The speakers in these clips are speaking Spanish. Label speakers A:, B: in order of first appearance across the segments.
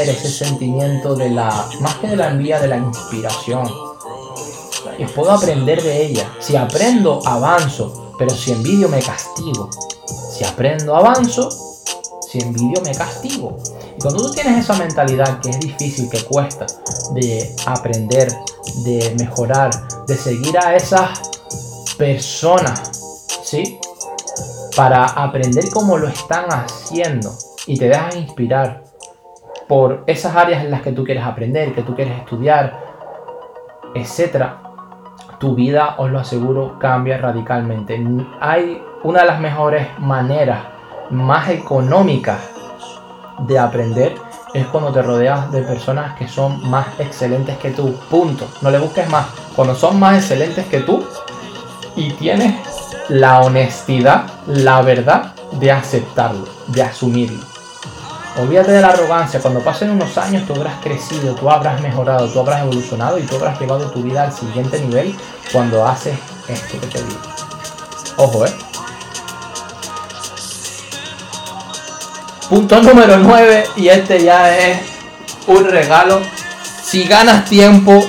A: ese sentimiento de la, más que de la envidia, de la inspiración. Y puedo aprender de ella. Si aprendo, avanzo. Pero si envidio, me castigo. Si aprendo, avanzo. Si envidio, me castigo. Cuando tú tienes esa mentalidad que es difícil, que cuesta, de aprender, de mejorar, de seguir a esas personas, ¿sí? Para aprender cómo lo están haciendo y te dejas inspirar por esas áreas en las que tú quieres aprender, que tú quieres estudiar, etcétera, tu vida, os lo aseguro, cambia radicalmente. Hay una de las mejores maneras, más económicas de aprender, es cuando te rodeas de personas que son más excelentes que tú. Punto. No le busques más. Cuando son más excelentes que tú y tienes la honestidad, la verdad de aceptarlo, de asumirlo. Olvídate de la arrogancia. Cuando pasen unos años, tú habrás crecido, tú habrás mejorado, tú habrás evolucionado y tú habrás llevado tu vida al siguiente nivel cuando haces esto que te digo. Ojo, ¿eh? Punto número 9, y este ya es un regalo. Si ganas tiempo,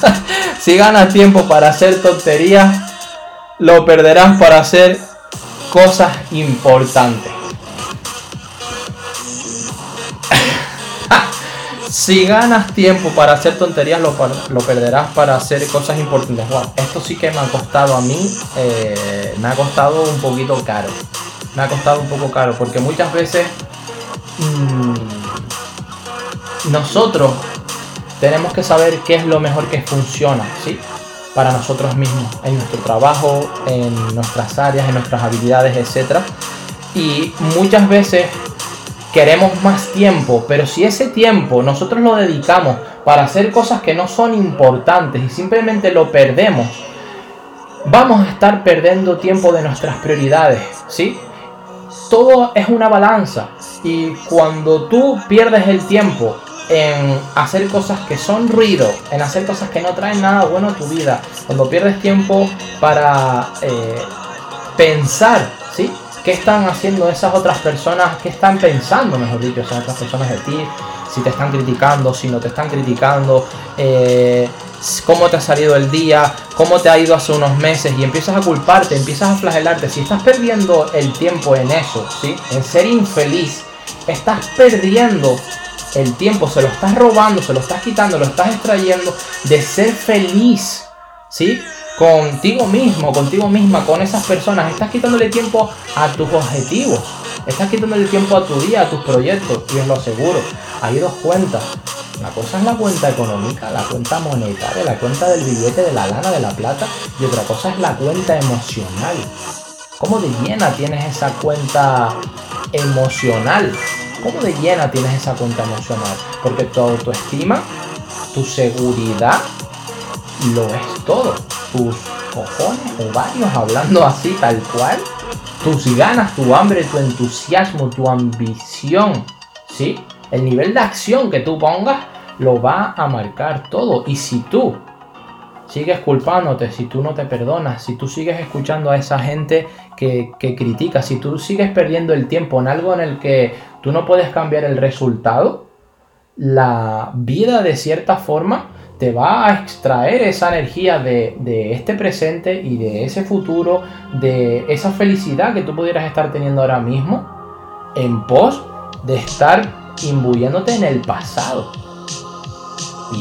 A: si ganas tiempo para hacer tonterías, lo perderás para hacer cosas importantes. Si ganas tiempo para hacer tonterías, lo, perderás para hacer cosas importantes. esto sí que me ha costado a mí, eh, me ha costado un poquito caro. Me ha costado un poco caro, porque muchas veces mm, nosotros tenemos que saber qué es lo mejor que funciona, ¿sí? Para nosotros mismos, en nuestro trabajo, en nuestras áreas, en nuestras habilidades, etc. Y muchas veces queremos más tiempo, pero si ese tiempo nosotros lo dedicamos para hacer cosas que no son importantes y simplemente lo perdemos, vamos a estar perdiendo tiempo de nuestras prioridades, ¿sí? Todo es una balanza y cuando tú pierdes el tiempo en hacer cosas que son ruido, en hacer cosas que no traen nada bueno a tu vida, cuando pierdes tiempo para eh, pensar, ¿sí? ¿Qué están haciendo esas otras personas? ¿Qué están pensando, mejor dicho, esas otras personas de ti? Si te están criticando, si no te están criticando, eh, cómo te ha salido el día, cómo te ha ido hace unos meses y empiezas a culparte, empiezas a flagelarte. Si estás perdiendo el tiempo en eso, ¿sí? En ser infeliz, estás perdiendo el tiempo, se lo estás robando, se lo estás quitando, lo estás extrayendo de ser feliz, ¿sí? Contigo mismo, contigo misma, con esas personas. Estás quitándole tiempo a tus objetivos. Estás quitándole tiempo a tu día, a tus proyectos. Y os lo aseguro, hay dos cuentas. Una cosa es la cuenta económica, la cuenta monetaria, la cuenta del billete, de la lana, de la plata. Y otra cosa es la cuenta emocional. ¿Cómo de llena tienes esa cuenta emocional? ¿Cómo de llena tienes esa cuenta emocional? Porque tu autoestima, tu seguridad, lo es todo tus cojones o hablando así tal cual, tus ganas, tu hambre, tu entusiasmo, tu ambición, ¿sí? El nivel de acción que tú pongas lo va a marcar todo. Y si tú sigues culpándote, si tú no te perdonas, si tú sigues escuchando a esa gente que, que critica, si tú sigues perdiendo el tiempo en algo en el que tú no puedes cambiar el resultado, la vida de cierta forma te va a extraer esa energía de, este presente y de ese futuro, de esa felicidad que tú pudieras estar teniendo ahora mismo, en pos de estar imbuyéndote en el pasado.